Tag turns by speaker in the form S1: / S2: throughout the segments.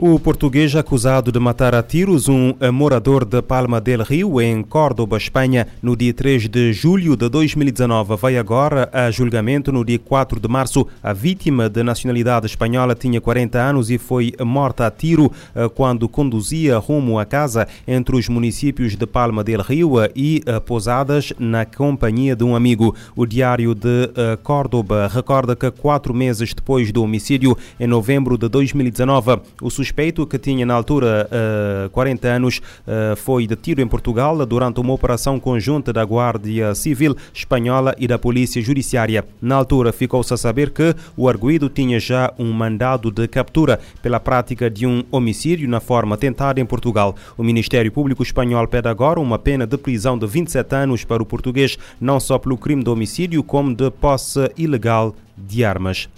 S1: O português acusado de matar a tiros um morador de Palma del Rio, em Córdoba, Espanha, no dia 3 de julho de 2019, vai agora a julgamento no dia 4 de março. A vítima de nacionalidade espanhola tinha 40 anos e foi morta a tiro eh, quando conduzia rumo a casa entre os municípios de Palma del Rio e eh, Posadas, na companhia de um amigo. O Diário de eh, Córdoba recorda que quatro meses depois do homicídio, em novembro de 2019, o suspeito, que tinha na altura uh, 40 anos, uh, foi detido em Portugal durante uma operação conjunta da Guardia Civil Espanhola e da Polícia Judiciária. Na altura, ficou-se a saber que o arguído tinha já um mandado de captura pela prática de um homicídio na forma tentada em Portugal. O Ministério Público Espanhol pede agora uma pena de prisão de 27 anos para o português, não só pelo crime de homicídio, como de posse ilegal de armas.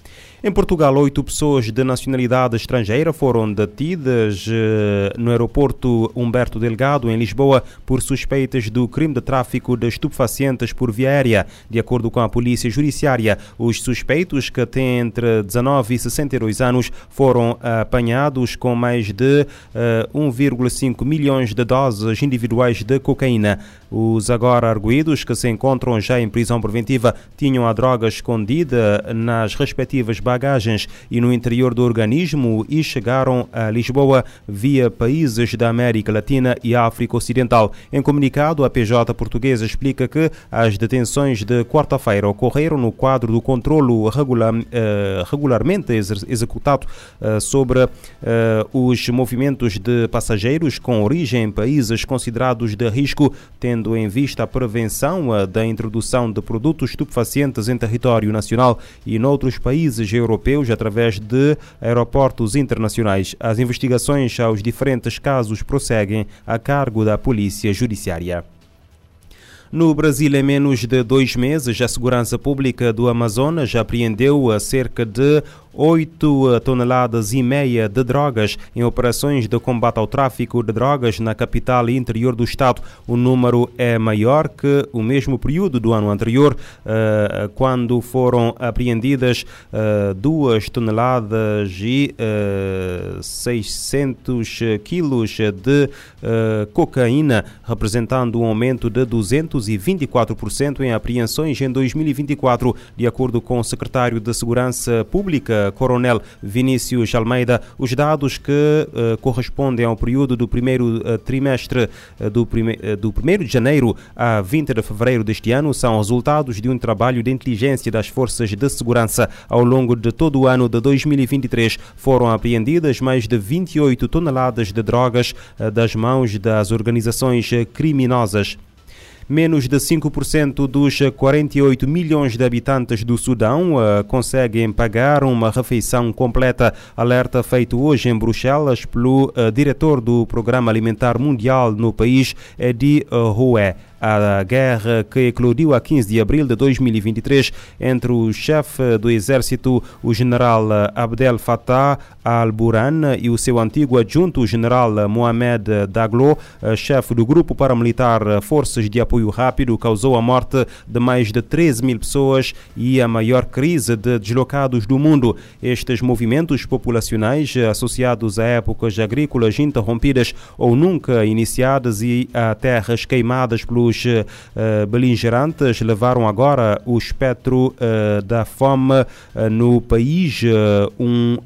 S1: Em Portugal, oito pessoas de nacionalidade estrangeira foram detidas eh, no aeroporto Humberto Delgado, em Lisboa, por suspeitas do crime de tráfico de estupefacientes por via aérea. De acordo com a Polícia Judiciária, os suspeitos, que têm entre 19 e 62 anos, foram apanhados com mais de 1,5 eh, milhões de doses individuais de cocaína. Os agora arguídos, que se encontram já em prisão preventiva, tinham a droga escondida nas respectivas bagagens e no interior do organismo e chegaram a Lisboa via países da América Latina e África Ocidental. Em comunicado, a PJ portuguesa explica que as detenções de quarta-feira ocorreram no quadro do controlo regular, eh, regularmente executado eh, sobre eh, os movimentos de passageiros com origem em países considerados de risco, tendo em vista a prevenção da introdução de produtos estupefacientes em território nacional e noutros países europeus através de aeroportos internacionais. As investigações aos diferentes casos prosseguem a cargo da Polícia Judiciária. No Brasil, em menos de dois meses, a Segurança Pública do Amazonas apreendeu cerca de 8 toneladas e meia de drogas em operações de combate ao tráfico de drogas na capital e interior do estado. O número é maior que o mesmo período do ano anterior, eh, quando foram apreendidas 2 eh, toneladas e 600 eh, quilos de cocaína, representando um aumento de 224% em apreensões em 2024, de acordo com o secretário de Segurança Pública Coronel Vinícius Almeida, os dados que uh, correspondem ao período do primeiro uh, trimestre do, prime do 1 de janeiro a 20 de fevereiro deste ano são resultados de um trabalho de inteligência das forças de segurança. Ao longo de todo o ano de 2023 foram apreendidas mais de 28 toneladas de drogas das mãos das organizações criminosas. Menos de 5% dos 48 milhões de habitantes do Sudão uh, conseguem pagar uma refeição completa. Alerta feito hoje em Bruxelas pelo uh, diretor do Programa Alimentar Mundial no país, Edi uh, Roué a guerra que eclodiu a 15 de abril de 2023 entre o chefe do exército, o general Abdel Fattah al-Burhan, e o seu antigo adjunto, o general Mohamed Daglo, chefe do grupo paramilitar Forças de Apoio Rápido, causou a morte de mais de 13 mil pessoas e a maior crise de deslocados do mundo. Estes movimentos populacionais associados a épocas agrícolas interrompidas ou nunca iniciadas e a terras queimadas pelos os uh, beligerantes levaram agora o espectro uh, da fome uh, no país, um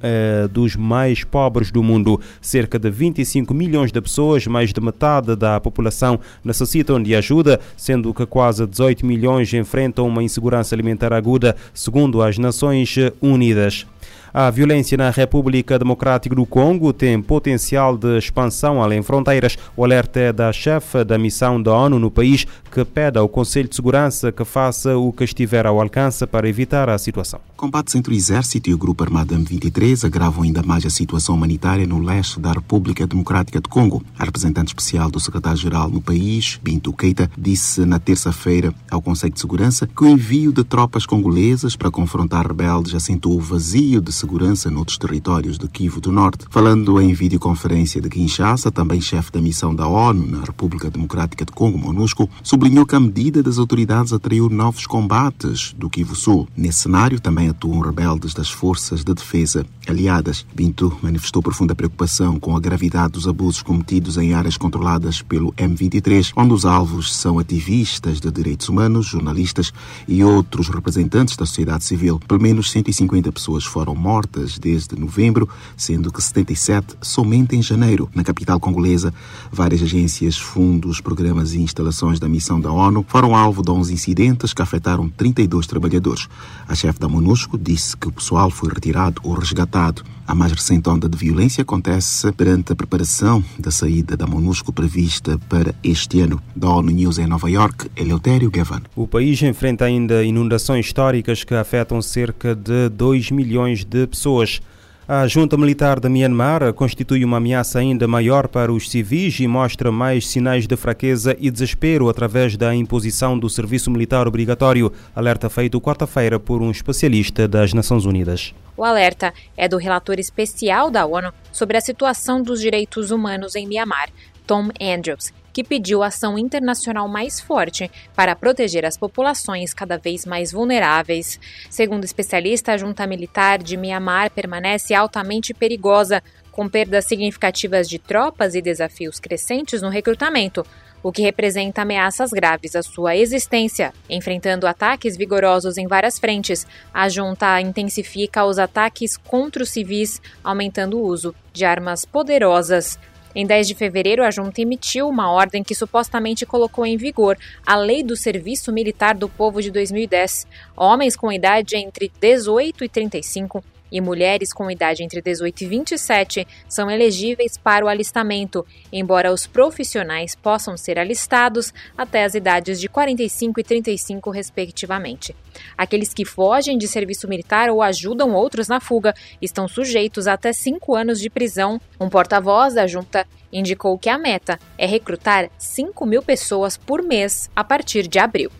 S1: dos mais pobres do mundo. Cerca de 25 milhões de pessoas, mais de metade da população, necessitam de ajuda, sendo que quase 18 milhões enfrentam uma insegurança alimentar aguda, segundo as Nações Unidas. A violência na República Democrática do Congo tem potencial de expansão além fronteiras. O alerta é da chefe da missão da ONU no país, que pede ao Conselho de Segurança que faça o que estiver ao alcance para evitar a situação.
S2: Combates entre o Exército e o Grupo Armado M23 agravam ainda mais a situação humanitária no leste da República Democrática do Congo. A representante especial do secretário-geral no país, Bintu Keita, disse na terça-feira ao Conselho de Segurança que o envio de tropas congolesas para confrontar rebeldes acentuou o vazio de segurança noutros territórios de Kivu do Norte. Falando em videoconferência de Kinshasa, também chefe da missão da ONU na República Democrática de Congo, MONUSCO, sublinhou que a medida das autoridades atraiu novos combates do Kivu Sul. Nesse cenário também atuam rebeldes das forças de defesa aliadas. Bintu manifestou profunda preocupação com a gravidade dos abusos cometidos em áreas controladas pelo M23, onde os alvos são ativistas de direitos humanos, jornalistas e outros representantes da sociedade civil. Pelo menos 150 pessoas foram mortas desde novembro, sendo que 77 somente em janeiro. Na capital congolesa, várias agências, fundos, programas e instalações da missão da ONU foram alvo de 11 incidentes que afetaram 32 trabalhadores. A chefe da MONUSCO disse que o pessoal foi retirado ou resgatado. A mais recente onda de violência acontece perante a preparação da saída da MONUSCO prevista para este ano. Da ONU News em Nova York, Eleutério Gavan.
S1: O país enfrenta ainda inundações históricas que afetam cerca de 2 milhões de pessoas. A junta militar de Myanmar constitui uma ameaça ainda maior para os civis e mostra mais sinais de fraqueza e desespero através da imposição do serviço militar obrigatório, alerta feito quarta-feira por um especialista das Nações Unidas.
S3: O alerta é do relator especial da ONU sobre a situação dos direitos humanos em Myanmar, Tom Andrews, que pediu ação internacional mais forte para proteger as populações cada vez mais vulneráveis. Segundo especialista, a junta militar de Mianmar permanece altamente perigosa, com perdas significativas de tropas e desafios crescentes no recrutamento, o que representa ameaças graves à sua existência. Enfrentando ataques vigorosos em várias frentes, a junta intensifica os ataques contra os civis, aumentando o uso de armas poderosas. Em 10 de fevereiro, a junta emitiu uma ordem que supostamente colocou em vigor a Lei do Serviço Militar do Povo de 2010. Homens com idade entre 18 e 35 e mulheres com idade entre 18 e 27 são elegíveis para o alistamento, embora os profissionais possam ser alistados até as idades de 45 e 35, respectivamente. Aqueles que fogem de serviço militar ou ajudam outros na fuga estão sujeitos a até cinco anos de prisão. Um porta-voz da junta indicou que a meta é recrutar 5 mil pessoas por mês a partir de abril.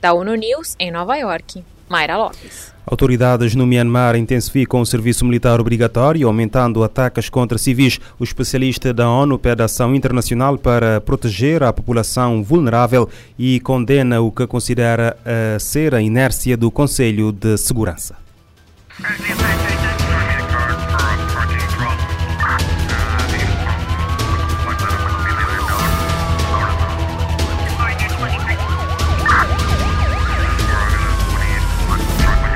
S3: Da ONU News, em Nova York, Mayra Lopes.
S1: Autoridades no Myanmar intensificam o serviço militar obrigatório, aumentando ataques contra civis. O especialista da ONU pede ação internacional para proteger a população vulnerável e condena o que considera uh, ser a inércia do Conselho de Segurança.